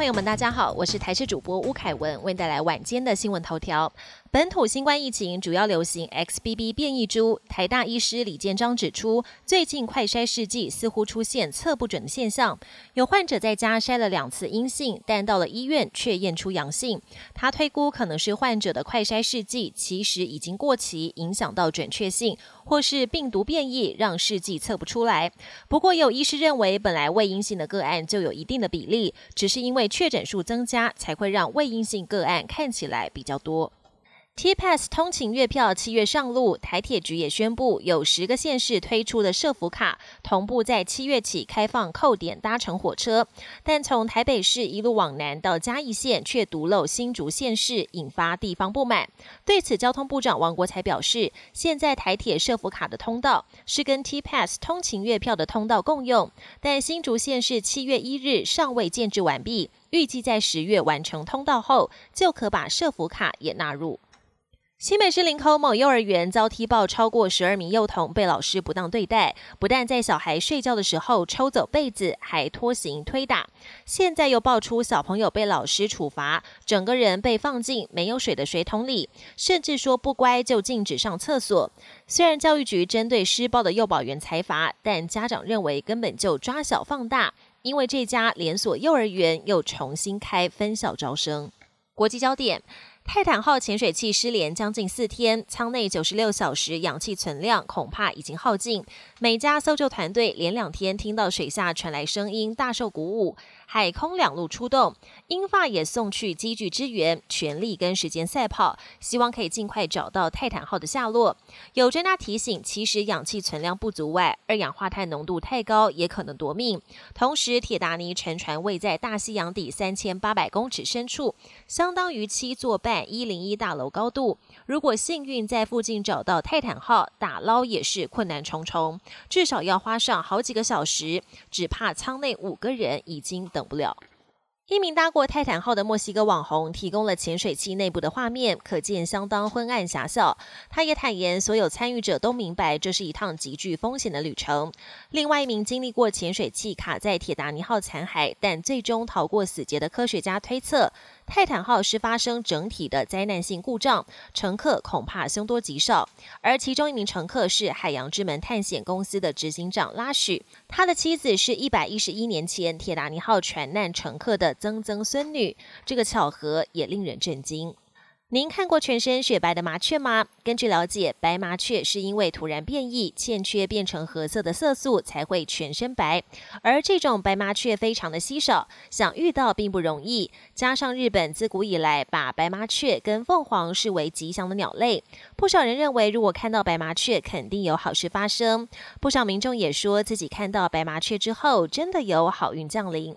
朋友们，大家好，我是台视主播吴凯文，为您带来晚间的新闻头条。本土新冠疫情主要流行 XBB 变异株，台大医师李建章指出，最近快筛试剂似乎出现测不准的现象，有患者在家筛了两次阴性，但到了医院却验出阳性。他推估可能是患者的快筛试剂其实已经过期，影响到准确性，或是病毒变异让试剂测不出来。不过有医师认为，本来未阴性的个案就有一定的比例，只是因为确诊数增加，才会让未阴性个案看起来比较多。T Pass 通勤月票七月上路，台铁局也宣布有十个县市推出的社福卡，同步在七月起开放扣点搭乘火车，但从台北市一路往南到嘉义县却独漏新竹县市，引发地方不满。对此，交通部长王国才表示，现在台铁社福卡的通道是跟 T Pass 通勤月票的通道共用，但新竹县市七月一日尚未建制完毕，预计在十月完成通道后，就可把社福卡也纳入。新北市林口某幼儿园遭踢爆，超过十二名幼童被老师不当对待，不但在小孩睡觉的时候抽走被子，还拖行推打。现在又爆出小朋友被老师处罚，整个人被放进没有水的水桶里，甚至说不乖就禁止上厕所。虽然教育局针对施暴的幼保员裁罚，但家长认为根本就抓小放大，因为这家连锁幼儿园又重新开分校招生。国际焦点。泰坦号潜水器失联将近四天，舱内九十六小时氧气存量恐怕已经耗尽。每家搜救团队连两天听到水下传来声音，大受鼓舞。海空两路出动，英法也送去机具支援，全力跟时间赛跑，希望可以尽快找到泰坦号的下落。有专家提醒，其实氧气存量不足外，二氧化碳浓度太高也可能夺命。同时，铁达尼沉船位在大西洋底三千八百公尺深处，相当于七座半一零一大楼高度。如果幸运在附近找到泰坦号，打捞也是困难重重，至少要花上好几个小时。只怕舱内五个人已经等。等不了。一名搭过泰坦号的墨西哥网红提供了潜水器内部的画面，可见相当昏暗狭小。他也坦言，所有参与者都明白这是一趟极具风险的旅程。另外一名经历过潜水器卡在铁达尼号残骸，但最终逃过死劫的科学家推测。泰坦号是发生整体的灾难性故障，乘客恐怕凶多吉少。而其中一名乘客是海洋之门探险公司的执行长拉许，他的妻子是一百一十一年前铁达尼号船难乘客的曾曾孙女。这个巧合也令人震惊。您看过全身雪白的麻雀吗？根据了解，白麻雀是因为突然变异，欠缺变成褐色的色素才会全身白。而这种白麻雀非常的稀少，想遇到并不容易。加上日本自古以来把白麻雀跟凤凰视为吉祥的鸟类，不少人认为如果看到白麻雀，肯定有好事发生。不少民众也说自己看到白麻雀之后，真的有好运降临。